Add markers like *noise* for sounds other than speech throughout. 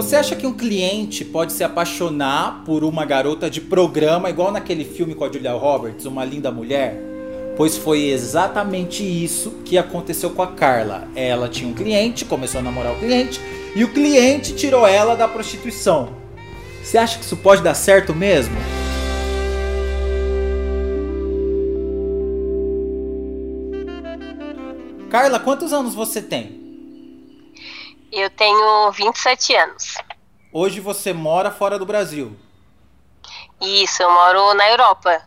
Você acha que um cliente pode se apaixonar por uma garota de programa, igual naquele filme com a Julia Roberts, Uma Linda Mulher? Pois foi exatamente isso que aconteceu com a Carla. Ela tinha um cliente, começou a namorar o cliente, e o cliente tirou ela da prostituição. Você acha que isso pode dar certo mesmo? Carla, quantos anos você tem? Eu tenho 27 anos. Hoje você mora fora do Brasil. Isso, eu moro na Europa.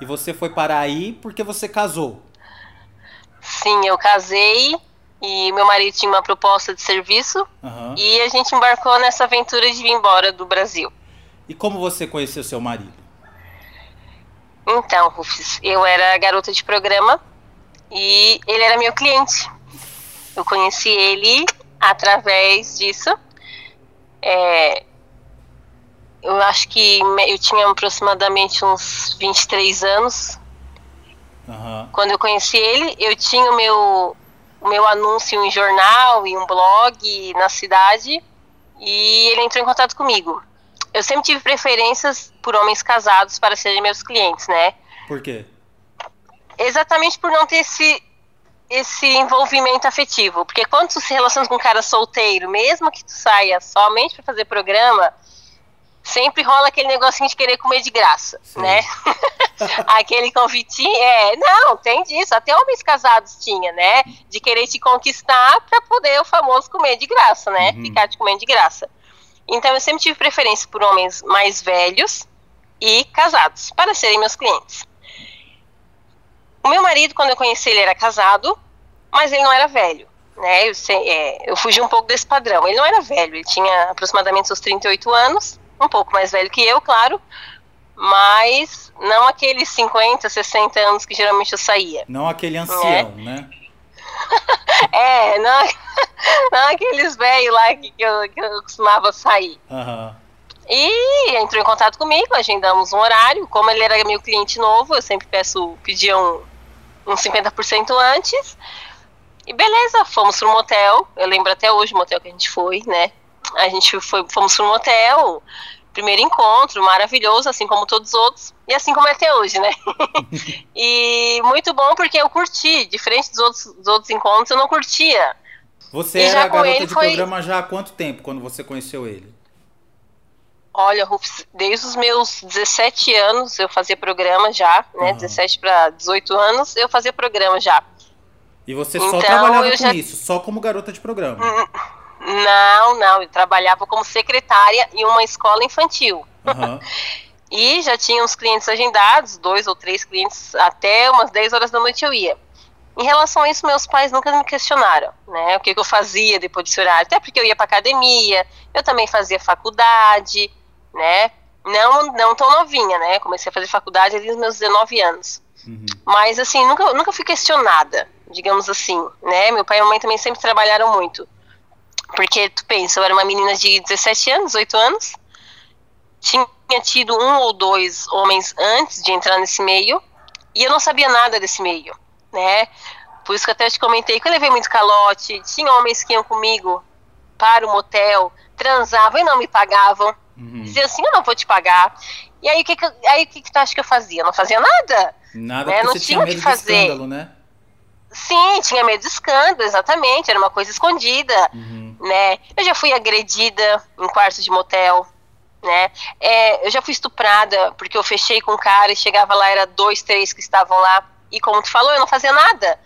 E você foi para aí porque você casou? Sim, eu casei e meu marido tinha uma proposta de serviço uhum. e a gente embarcou nessa aventura de vir embora do Brasil. E como você conheceu seu marido? Então, Rufus, eu era garota de programa e ele era meu cliente. Eu conheci ele através disso. É, eu acho que eu tinha aproximadamente uns 23 anos. Uhum. Quando eu conheci ele, eu tinha o meu, o meu anúncio em jornal e um blog na cidade e ele entrou em contato comigo. Eu sempre tive preferências por homens casados para serem meus clientes, né? Por quê? Exatamente por não ter esse esse envolvimento afetivo. Porque quando tu se relaciona com um cara solteiro, mesmo que tu saia somente para fazer programa, sempre rola aquele negocinho de querer comer de graça, Sim. né? *laughs* aquele convitinho, é, não, tem disso, até homens casados tinha, né? De querer te conquistar para poder o famoso comer de graça, né? Uhum. Ficar te comendo de graça. Então eu sempre tive preferência por homens mais velhos e casados para serem meus clientes. O meu marido, quando eu conheci ele, era casado, mas ele não era velho. Né? Eu, sei, é, eu fugi um pouco desse padrão. Ele não era velho, ele tinha aproximadamente seus 38 anos, um pouco mais velho que eu, claro, mas não aqueles 50, 60 anos que geralmente eu saía. Não aquele ancião, né? né? *laughs* é, não, *laughs* não aqueles velhos lá que, que, eu, que eu costumava sair. Uhum. E entrou em contato comigo, agendamos um horário. Como ele era meu cliente novo, eu sempre peço, pedia um, uns 50% antes. E beleza, fomos pro motel. Eu lembro até hoje o motel que a gente foi, né? A gente foi, fomos pro motel, primeiro encontro, maravilhoso, assim como todos os outros. E assim como é até hoje, né? *laughs* e muito bom porque eu curti, diferente dos outros, dos outros encontros, eu não curtia. Você e era garota de foi... programa já há quanto tempo, quando você conheceu ele? Olha, Rufus, desde os meus 17 anos eu fazia programa já, né? Uhum. 17 para 18 anos eu fazia programa já. E você só então, trabalhava com já... isso, só como garota de programa? Não, não, eu trabalhava como secretária em uma escola infantil. Uhum. *laughs* e já tinha uns clientes agendados, dois ou três clientes, até umas 10 horas da noite eu ia. Em relação a isso, meus pais nunca me questionaram, né? O que, que eu fazia depois desse horário. Até porque eu ia para academia, eu também fazia faculdade, né? Não, não tão novinha, né? Comecei a fazer faculdade ali nos meus 19 anos. Uhum. Mas, assim, nunca, nunca fui questionada, digamos assim, né? Meu pai e minha mãe também sempre trabalharam muito. Porque, tu pensa, eu era uma menina de 17 anos, 18 anos, tinha tido um ou dois homens antes de entrar nesse meio, e eu não sabia nada desse meio, né? Por isso que eu até te comentei que eu levei muito calote, tinha homens que iam comigo para o motel, transavam e não me pagavam, Uhum. Dizia assim, eu não vou te pagar. E aí o que, que, aí, o que, que tu acha que eu fazia? Eu não fazia nada. Nada né? não tinha, medo que fazer. né? Sim, tinha medo de escândalo, exatamente. Era uma coisa escondida, uhum. né? Eu já fui agredida em quartos de motel, né? É, eu já fui estuprada porque eu fechei com um cara e chegava lá, era dois, três que estavam lá. E como tu falou, eu não fazia nada.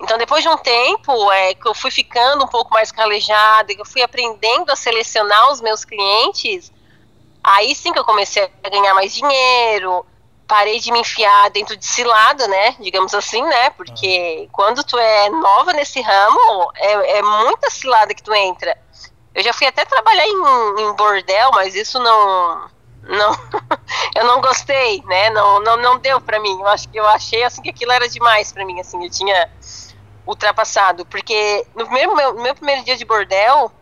Então, depois de um tempo é, que eu fui ficando um pouco mais calejada, que eu fui aprendendo a selecionar os meus clientes, Aí sim que eu comecei a ganhar mais dinheiro, parei de me enfiar dentro de cilada, né? Digamos assim, né? Porque ah. quando tu é nova nesse ramo, é, é, muita cilada que tu entra. Eu já fui até trabalhar em, em bordel, mas isso não. Não, *laughs* eu não gostei, né? Não, não, não deu para mim. Eu acho que eu achei assim que aquilo era demais para mim, assim. Eu tinha ultrapassado, porque no primeiro meu, no meu primeiro dia de bordel,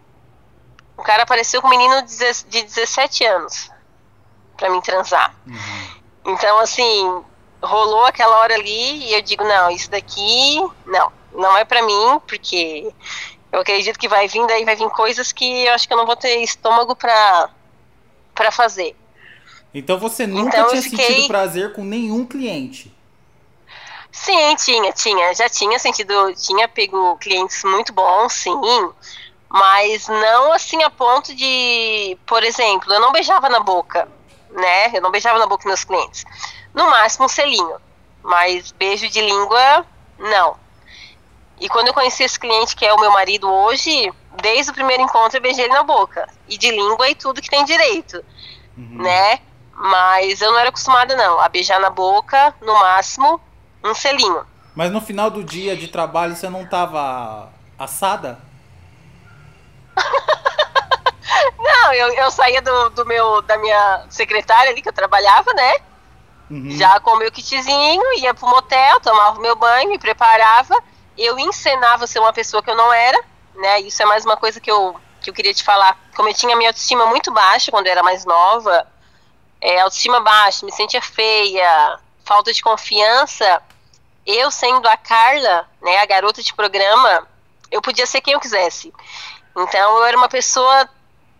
o cara apareceu com um menino de 17 anos para mim transar. Uhum. Então, assim, rolou aquela hora ali e eu digo, não, isso daqui, não, não é para mim, porque Eu acredito que vai vir, daí vai vir coisas que eu acho que eu não vou ter estômago pra, pra fazer. Então você nunca então, tinha fiquei... sentido prazer com nenhum cliente? Sim, tinha, tinha. Já tinha sentido, tinha pego clientes muito bons, sim. Mas não assim a ponto de, por exemplo, eu não beijava na boca, né? Eu não beijava na boca dos meus clientes. No máximo um selinho. Mas beijo de língua, não. E quando eu conheci esse cliente, que é o meu marido hoje, desde o primeiro encontro eu beijei ele na boca. E de língua e tudo que tem direito, uhum. né? Mas eu não era acostumada, não, a beijar na boca, no máximo, um selinho. Mas no final do dia de trabalho você não tava assada? Não, eu, eu saía do, do meu, da minha secretária ali que eu trabalhava, né? Uhum. Já com o meu kitzinho, ia pro motel, tomava o meu banho, me preparava. Eu encenava ser uma pessoa que eu não era, né? Isso é mais uma coisa que eu, que eu queria te falar. Como eu tinha minha autoestima muito baixa quando eu era mais nova, é, autoestima baixa, me sentia feia, falta de confiança, eu sendo a Carla, né, a garota de programa, eu podia ser quem eu quisesse. Então eu era uma pessoa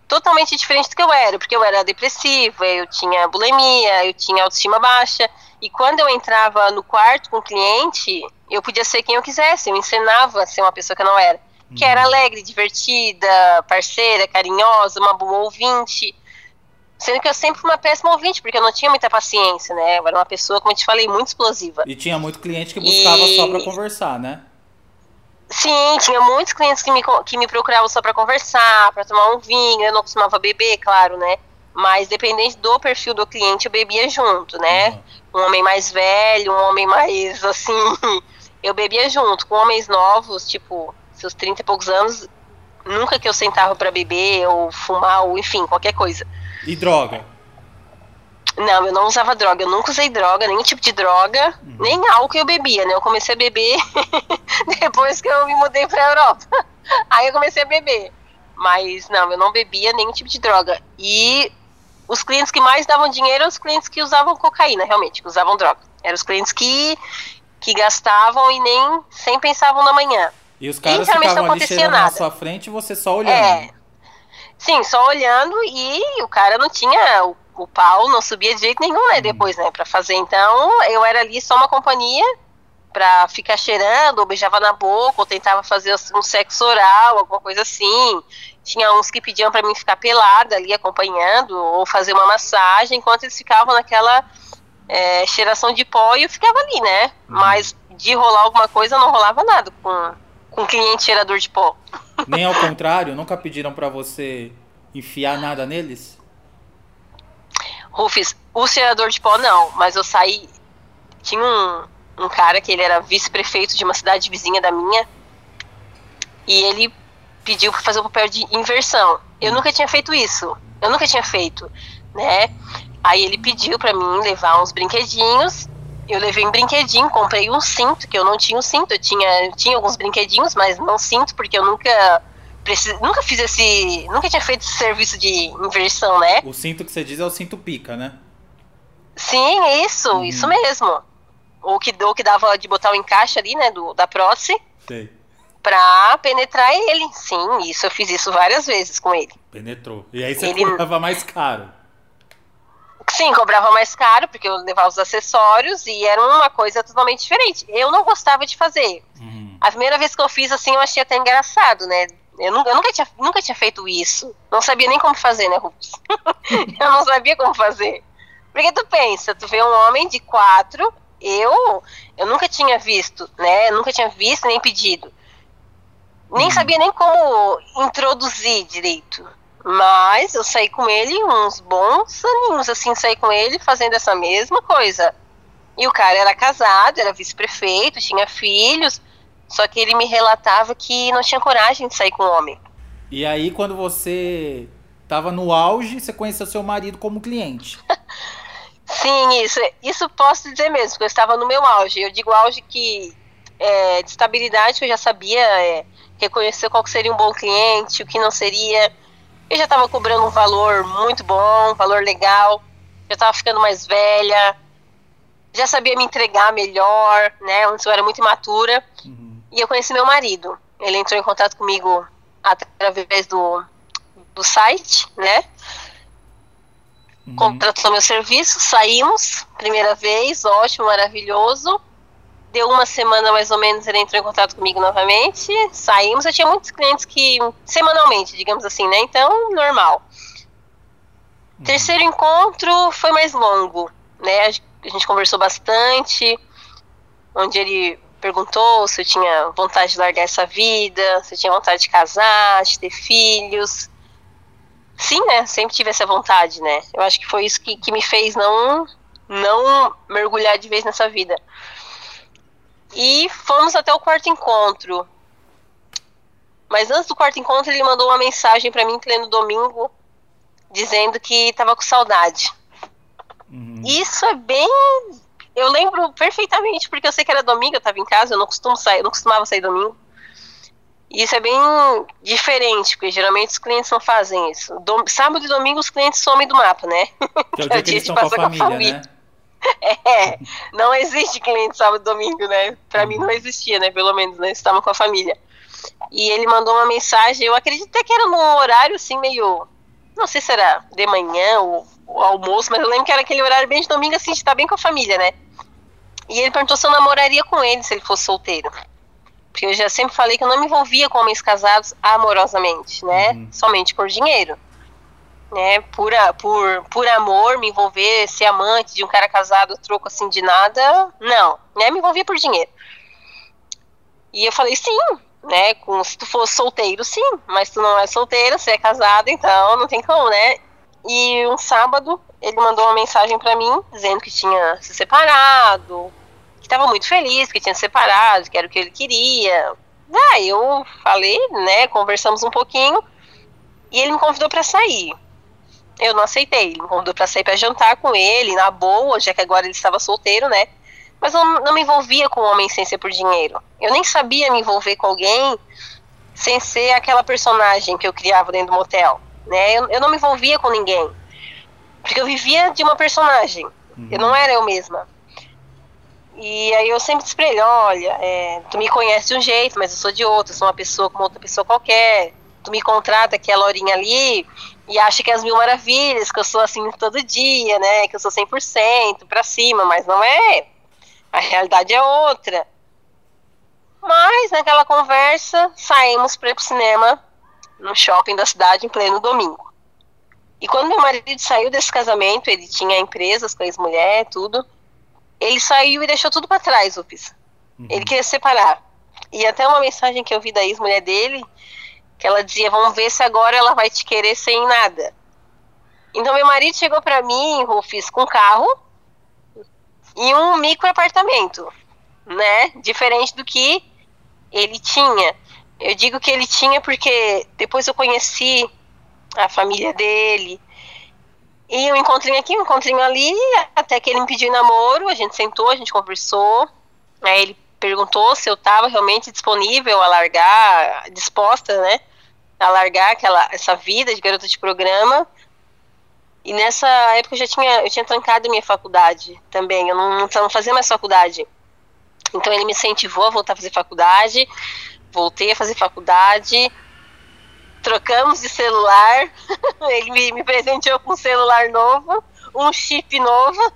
totalmente diferente do que eu era, porque eu era depressiva, eu tinha bulimia, eu tinha autoestima baixa, e quando eu entrava no quarto com o cliente, eu podia ser quem eu quisesse, eu ensinava a ser uma pessoa que eu não era, que era uhum. alegre, divertida, parceira, carinhosa, uma boa ouvinte, Sendo que eu sempre fui uma péssima ouvinte, porque eu não tinha muita paciência, né? Eu era uma pessoa, como eu te falei, muito explosiva. E tinha muito cliente que buscava e... só pra conversar, né? Sim, tinha muitos clientes que me, que me procuravam só para conversar, para tomar um vinho. Eu não costumava beber, claro, né? Mas dependente do perfil do cliente, eu bebia junto, né? Uhum. Um homem mais velho, um homem mais assim. *laughs* eu bebia junto. Com homens novos, tipo, seus 30 e poucos anos, nunca que eu sentava para beber ou fumar, ou enfim, qualquer coisa. E droga? Não, eu não usava droga, eu nunca usei droga, nenhum tipo de droga, uhum. nem álcool eu bebia, né? Eu comecei a beber *laughs* depois que eu me mudei pra Europa. *laughs* Aí eu comecei a beber. Mas não, eu não bebia nenhum tipo de droga. E os clientes que mais davam dinheiro eram os clientes que usavam cocaína, realmente, que usavam droga. Eram os clientes que, que gastavam e nem sem pensavam na manhã. E os caras ficavam ali cheirando nada. na sua frente e você só olhando. É, Sim, só olhando e o cara não tinha. O, pau não subia de jeito nenhum, né? Uhum. Depois, né? Pra fazer. Então, eu era ali só uma companhia pra ficar cheirando, ou beijava na boca, ou tentava fazer um sexo oral, alguma coisa assim. Tinha uns que pediam para mim ficar pelada ali acompanhando, ou fazer uma massagem, enquanto eles ficavam naquela é, cheiração de pó e eu ficava ali, né? Uhum. Mas de rolar alguma coisa não rolava nada com, com cliente cheirador de pó. Nem ao contrário? Nunca pediram para você enfiar nada neles? Rufus, o cheirador de pó não, mas eu saí. Tinha um, um cara que ele era vice-prefeito de uma cidade vizinha da minha. E ele pediu para fazer o papel de inversão. Eu nunca tinha feito isso. Eu nunca tinha feito, né? Aí ele pediu para mim levar uns brinquedinhos eu levei um brinquedinho, comprei um cinto, que eu não tinha um cinto, eu tinha, tinha alguns brinquedinhos, mas não cinto, porque eu nunca nunca fiz esse, nunca tinha feito esse serviço de inversão, né? O cinto que você diz é o cinto pica, né? Sim, isso, hum. isso mesmo. O que, o que dava de botar o encaixe ali, né, do, da prótese. Sei. Pra penetrar ele. Sim, isso eu fiz isso várias vezes com ele. Penetrou. E aí você ele... cobrava mais caro. Sim, cobrava mais caro, porque eu levava os acessórios e era uma coisa totalmente diferente. Eu não gostava de fazer. Uhum. A primeira vez que eu fiz, assim, eu achei até engraçado, né? Eu, nunca, eu nunca, tinha, nunca tinha feito isso. Não sabia nem como fazer, né, Rufus? *laughs* eu não sabia como fazer. Porque tu pensa, tu vê um homem de quatro, eu, eu nunca tinha visto, né? Eu nunca tinha visto nem pedido. Nem uhum. sabia nem como introduzir direito. Mas eu saí com ele uns bons aninhos, assim, saí com ele fazendo essa mesma coisa. E o cara era casado, era vice-prefeito, tinha filhos, só que ele me relatava que não tinha coragem de sair com o homem. E aí, quando você estava no auge, você conheceu seu marido como cliente. *laughs* Sim, isso, isso posso dizer mesmo, porque eu estava no meu auge. Eu digo auge que é, de estabilidade, que eu já sabia é, reconhecer qual seria um bom cliente, o que não seria eu já estava cobrando um valor muito bom, um valor legal, já estava ficando mais velha, já sabia me entregar melhor, né? Antes eu era muito imatura. Uhum. E eu conheci meu marido. ele entrou em contato comigo através do, do site, né? Uhum. Contratou meu serviço, saímos, primeira vez, ótimo, maravilhoso. Deu uma semana mais ou menos, ele entrou em contato comigo novamente, saímos. Eu tinha muitos clientes que, semanalmente, digamos assim, né? Então, normal. Uhum. Terceiro encontro foi mais longo, né? A gente conversou bastante, onde ele perguntou se eu tinha vontade de largar essa vida, se eu tinha vontade de casar, de ter filhos. Sim, né? Sempre tive essa vontade, né? Eu acho que foi isso que, que me fez não, não mergulhar de vez nessa vida. E fomos até o quarto encontro. Mas antes do quarto encontro, ele mandou uma mensagem para mim, pleno domingo, dizendo que estava com saudade. Uhum. Isso é bem eu lembro perfeitamente, porque eu sei que era domingo, eu tava em casa, eu não costumo sair, eu não costumava sair domingo. E isso é bem diferente, porque geralmente os clientes não fazem isso. Dom, sábado e domingo os clientes somem do mapa, né? Que é o dia, que, eles estão com a família, com a família. né? *laughs* É, não existe cliente sábado e domingo, né? Pra uhum. mim não existia, né? Pelo menos, né? Estavam com a família. E ele mandou uma mensagem, eu acredito até que era num horário assim, meio. Não sei se era de manhã ou, ou almoço, mas eu lembro que era aquele horário bem de domingo, assim, de estar bem com a família, né? E ele perguntou se eu namoraria com ele se ele fosse solteiro. Porque eu já sempre falei que eu não me envolvia com homens casados amorosamente, né? Uhum. Somente por dinheiro. Né? Por, por, por amor, me envolver, ser amante de um cara casado, troco assim de nada, não. Né? Me envolvia por dinheiro. E eu falei, sim, né? Com, se tu fosse solteiro, sim. Mas tu não é solteiro, você é casado, então não tem como, né? E um sábado ele mandou uma mensagem para mim dizendo que tinha se separado, que estava muito feliz, que tinha se separado, que era o que ele queria. Ah, eu falei, né, conversamos um pouquinho e ele me convidou para sair. Eu não aceitei, ele me convidou para sair para jantar com ele, na boa, já que agora ele estava solteiro, né? Mas eu não me envolvia com um homem sem ser por dinheiro. Eu nem sabia me envolver com alguém sem ser aquela personagem que eu criava dentro do motel, né? Eu, eu não me envolvia com ninguém. Porque eu vivia de uma personagem. Uhum. Eu não era eu mesma. E aí eu sempre disse pra ele, olha, é, tu me conhece de um jeito, mas eu sou de outro, eu sou uma pessoa como outra pessoa qualquer. Tu me contrata que é a ali e acha que é as mil maravilhas, que eu sou assim todo dia, né? Que eu sou 100% pra cima, mas não é. A realidade é outra. Mas naquela conversa, saímos para ir pro cinema no shopping da cidade em pleno domingo. E quando meu marido saiu desse casamento, ele tinha empresas com a ex-mulher, tudo. Ele saiu e deixou tudo para trás, Upis. Uhum. Ele queria se separar. E até uma mensagem que eu vi da ex-mulher dele, que ela dizia: Vamos ver se agora ela vai te querer sem nada. Então, meu marido chegou para mim, Rufus, com um carro e um micro apartamento, né? Diferente do que ele tinha. Eu digo que ele tinha porque depois eu conheci a família dele. E um encontrinho aqui, um encontrinho ali, até que ele me pediu namoro, a gente sentou, a gente conversou. Aí ele perguntou se eu estava realmente disponível a largar, disposta, né? A largar aquela, essa vida de garota de programa. E nessa época eu já tinha, eu tinha trancado minha faculdade também, eu não, não fazia mais faculdade. Então ele me incentivou a voltar a fazer faculdade, voltei a fazer faculdade, trocamos de celular. *laughs* Ele me, me presenteou com um celular novo, um chip novo,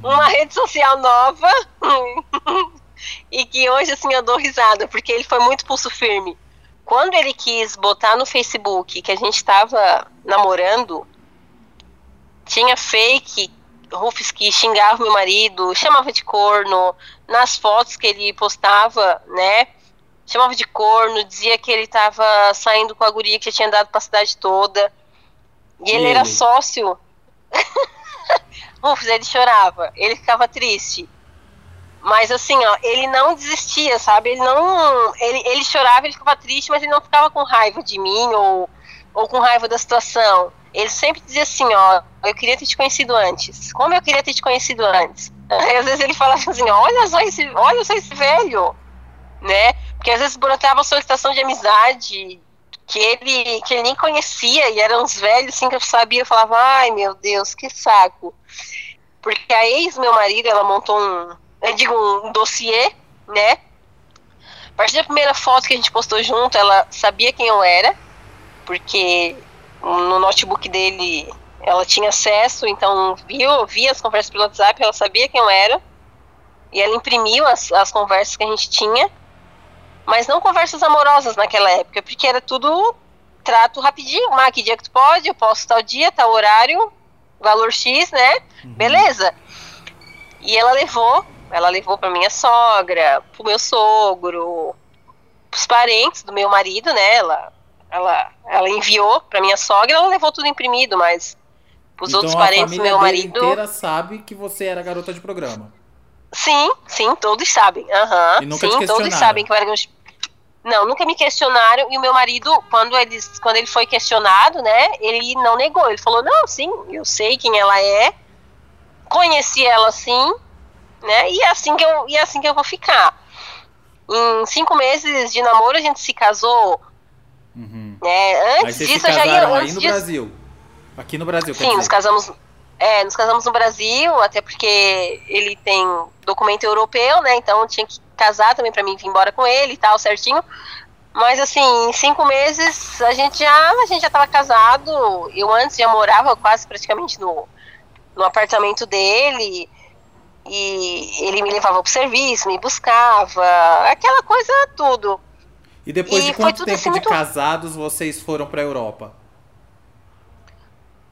uma rede social nova. *laughs* e que hoje assim eu dou risada, porque ele foi muito pulso firme. Quando ele quis botar no Facebook que a gente estava namorando, tinha fake Rufus que xingava meu marido, chamava de corno, nas fotos que ele postava, né? chamava de corno, dizia que ele estava saindo com a guria que tinha dado para a cidade toda. E ele, ele? era sócio. *laughs* Ufs, ele chorava, ele ficava triste. Mas assim, ó, ele não desistia, sabe? Ele não. Ele, ele chorava, ele ficava triste, mas ele não ficava com raiva de mim ou, ou com raiva da situação. Ele sempre dizia assim, ó, eu queria ter te conhecido antes. Como eu queria ter te conhecido antes? Aí às vezes ele falava assim, olha só esse, olha só esse velho, né? Porque às vezes brotava solicitação de amizade que ele, que ele nem conhecia e eram uns velhos assim que eu sabia, eu falava, ai meu Deus, que saco. Porque a ex meu marido, ela montou um, eu digo, um dossiê, né? partir da primeira foto que a gente postou junto, ela sabia quem eu era, porque no notebook dele ela tinha acesso, então viu, via as conversas pelo WhatsApp, ela sabia quem eu era. E ela imprimiu as, as conversas que a gente tinha, mas não conversas amorosas naquela época, porque era tudo trato rapidinho. Ah, que dia que tu pode? Eu posso tal dia, tal horário, valor X, né? Uhum. Beleza. E ela levou, ela levou para minha sogra, pro meu sogro, pros parentes do meu marido, né? Ela, ela, ela enviou para minha sogra, ela levou tudo imprimido, mas os então, outros parentes do meu marido. inteira sabe que você era garota de programa. Sim, sim, todos sabem. Uhum, e nunca sim, todos sabem que eu era não, nunca me questionaram. E o meu marido, quando, eles, quando ele foi questionado, né, ele não negou. Ele falou: Não, sim, eu sei quem ela é, conheci ela sim, né, e é assim que eu, e é assim que eu vou ficar. Em cinco meses de namoro, a gente se casou. Uhum. Né, antes disso, eu já ia. Antes aí no disso, Brasil. Aqui no Brasil, Sim, nos casamos. É, nos casamos no Brasil, até porque ele tem documento europeu, né? Então tinha que casar também para mim vir embora com ele e tal, certinho. Mas assim, em cinco meses a gente já a gente já estava casado. Eu antes já morava quase praticamente no, no apartamento dele. E ele me levava pro serviço, me buscava, aquela coisa tudo. E depois e de quanto tempo assim, de muito... casados vocês foram para Europa?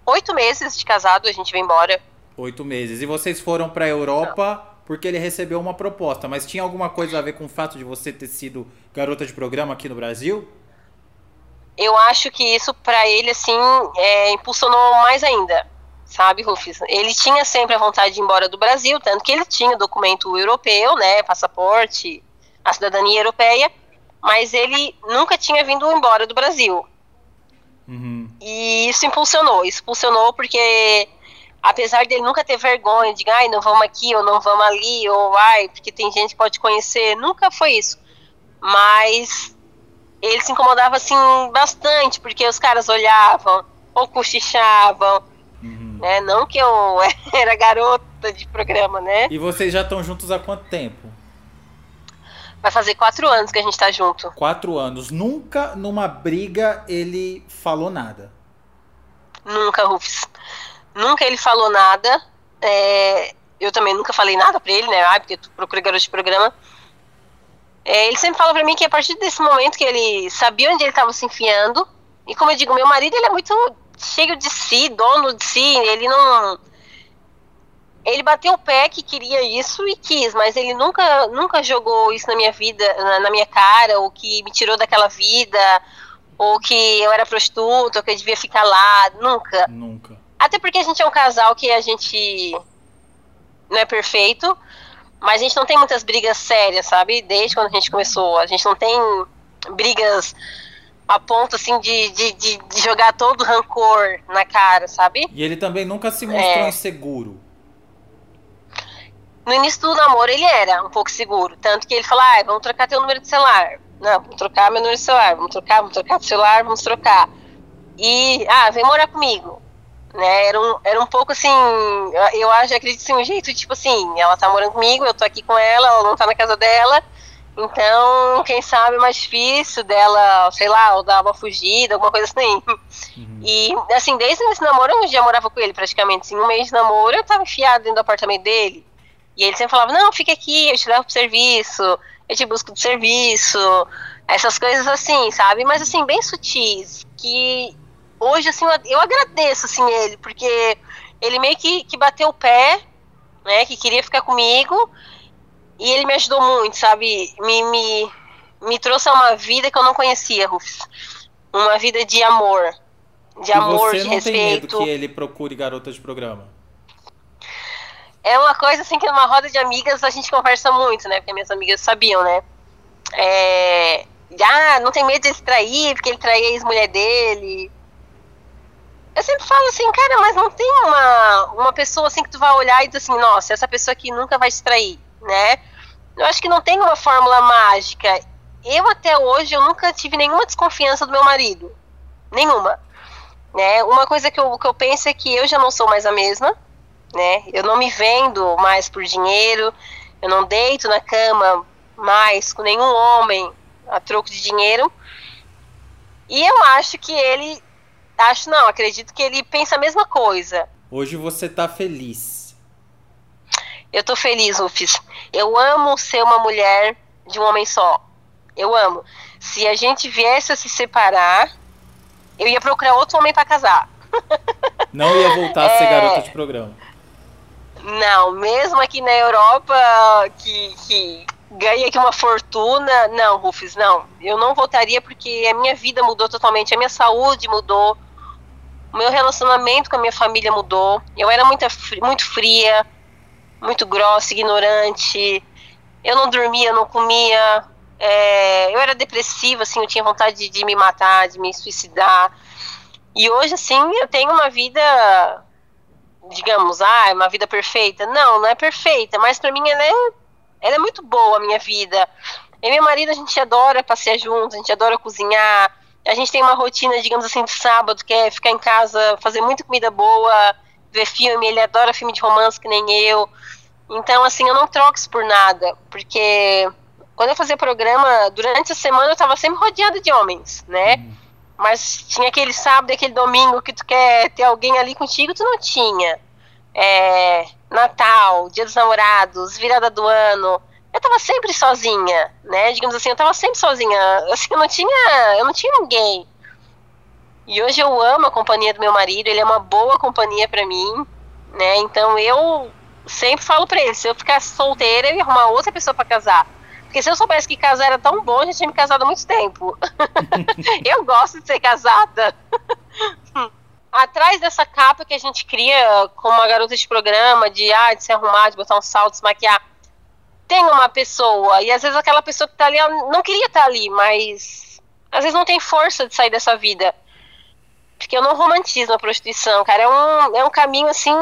Oito meses de casado, a gente veio embora. Oito meses. E vocês foram para Europa Não porque ele recebeu uma proposta. Mas tinha alguma coisa a ver com o fato de você ter sido garota de programa aqui no Brasil? Eu acho que isso para ele assim é, impulsionou mais ainda, sabe, Rufus? Ele tinha sempre a vontade de ir embora do Brasil, tanto que ele tinha documento europeu, né, passaporte, a cidadania europeia, mas ele nunca tinha vindo embora do Brasil. Uhum. E isso impulsionou, isso impulsionou porque apesar dele nunca ter vergonha de, ai, não vamos aqui ou não vamos ali, ou ai, porque tem gente que pode conhecer, nunca foi isso. Mas ele se incomodava assim bastante, porque os caras olhavam ou cochichavam, uhum. né? Não que eu *laughs* era garota de programa, né? E vocês já estão juntos há quanto tempo? Vai fazer quatro anos que a gente tá junto. Quatro anos. Nunca numa briga ele falou nada. Nunca, Rufus. Nunca ele falou nada. É, eu também nunca falei nada pra ele, né? Ah, porque tu procura garoto de programa. É, ele sempre fala pra mim que a partir desse momento que ele sabia onde ele estava se enfiando. E como eu digo, meu marido ele é muito cheio de si, dono de si. Ele não. Ele bateu o pé que queria isso e quis, mas ele nunca, nunca jogou isso na minha vida, na, na minha cara, ou que me tirou daquela vida, ou que eu era prostituta, ou que eu devia ficar lá. Nunca. Nunca. Até porque a gente é um casal que a gente não é perfeito, mas a gente não tem muitas brigas sérias, sabe? Desde quando a gente começou. A gente não tem brigas a ponto, assim, de, de, de, jogar todo o rancor na cara, sabe? E ele também nunca se mostrou é... inseguro. No início do namoro ele era um pouco seguro. Tanto que ele falou, ah, vamos trocar teu número de celular. Não, vamos trocar meu número de celular. Vamos trocar, vamos trocar de celular, vamos trocar. E, ah, vem morar comigo né? Era um, era um pouco assim, eu acho, acredito assim, um jeito, tipo assim, ela tá morando comigo, eu tô aqui com ela, ela não tá na casa dela, então, quem sabe é mais difícil dela, sei lá, ou dar uma fugida, alguma coisa assim. Uhum. E, assim, desde esse namoro eu já morava com ele praticamente, assim, um mês de namoro eu tava enfiado dentro do apartamento dele, e ele sempre falava, não, fica aqui, eu te levo pro serviço, eu te busco do serviço, essas coisas assim, sabe? Mas, assim, bem sutis, que hoje, assim, eu agradeço, assim, ele, porque ele meio que, que bateu o pé, né, que queria ficar comigo, e ele me ajudou muito, sabe, me, me, me trouxe a uma vida que eu não conhecia, Rufus, uma vida de amor, de e amor, você de não respeito. Tem medo que ele procure garotas de programa? É uma coisa, assim, que numa roda de amigas a gente conversa muito, né, porque minhas amigas sabiam, né, é... Ah, não tem medo de ele trair, porque ele traiu a ex-mulher dele eu sempre falo assim, cara, mas não tem uma, uma pessoa assim que tu vai olhar e dizer assim, nossa, essa pessoa aqui nunca vai distrair, né? Eu acho que não tem uma fórmula mágica. Eu até hoje eu nunca tive nenhuma desconfiança do meu marido. Nenhuma. Né? Uma coisa que eu, que eu penso é que eu já não sou mais a mesma, né? Eu não me vendo mais por dinheiro, eu não deito na cama mais com nenhum homem a troco de dinheiro. E eu acho que ele. Acho não, acredito que ele pensa a mesma coisa. Hoje você tá feliz. Eu tô feliz, Rufus. Eu amo ser uma mulher de um homem só. Eu amo. Se a gente viesse a se separar, eu ia procurar outro homem para casar. Não ia voltar a ser *laughs* é... garota de programa. Não, mesmo aqui na Europa, que, que ganha aqui uma fortuna. Não, Rufus, não. Eu não voltaria porque a minha vida mudou totalmente, a minha saúde mudou, o meu relacionamento com a minha família mudou. Eu era muito, muito fria, muito grossa, ignorante. Eu não dormia, não comia. É, eu era depressiva, assim, eu tinha vontade de, de me matar, de me suicidar. E hoje, assim, eu tenho uma vida, digamos, ah, uma vida perfeita. Não, não é perfeita, mas para mim ela é, ela é muito boa, a minha vida. Eu e meu marido, a gente adora passear juntos, a gente adora cozinhar. A gente tem uma rotina, digamos assim, de sábado, que é ficar em casa, fazer muita comida boa, ver filme. Ele adora filme de romance, que nem eu. Então, assim, eu não troco isso por nada, porque quando eu fazia programa, durante a semana eu tava sempre rodeada de homens, né? Uhum. Mas tinha aquele sábado, aquele domingo que tu quer ter alguém ali contigo, tu não tinha. É, Natal, Dia dos Namorados, virada do ano. Eu tava sempre sozinha, né? Digamos assim, eu tava sempre sozinha. *laughs* Assim, eu não tinha, eu não tinha ninguém. E hoje eu amo a companhia do meu marido, ele é uma boa companhia para mim, né? Então eu sempre falo para ele, se eu ficar solteira, eu ia arrumar outra pessoa para casar. Porque se eu soubesse que casar era tão bom, eu já tinha me casado há muito tempo. *laughs* eu gosto de ser casada. *laughs* Atrás dessa capa que a gente cria como uma garota de programa, de, ah, de se arrumar, de botar um salto, se maquiar, tem uma pessoa. E às vezes aquela pessoa que tá ali, não queria estar tá ali, mas às vezes não tem força de sair dessa vida. Porque eu não romantizo a prostituição, cara. É um, é um caminho assim.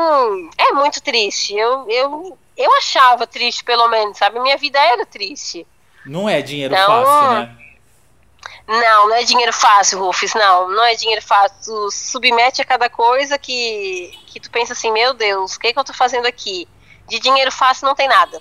É muito triste. Eu, eu eu achava triste, pelo menos, sabe? Minha vida era triste. Não é dinheiro então, fácil, né? Não, não é dinheiro fácil, Rufus, não. Não é dinheiro fácil. Tu submete a cada coisa que, que tu pensa assim, meu Deus, o que, que eu tô fazendo aqui? De dinheiro fácil não tem nada.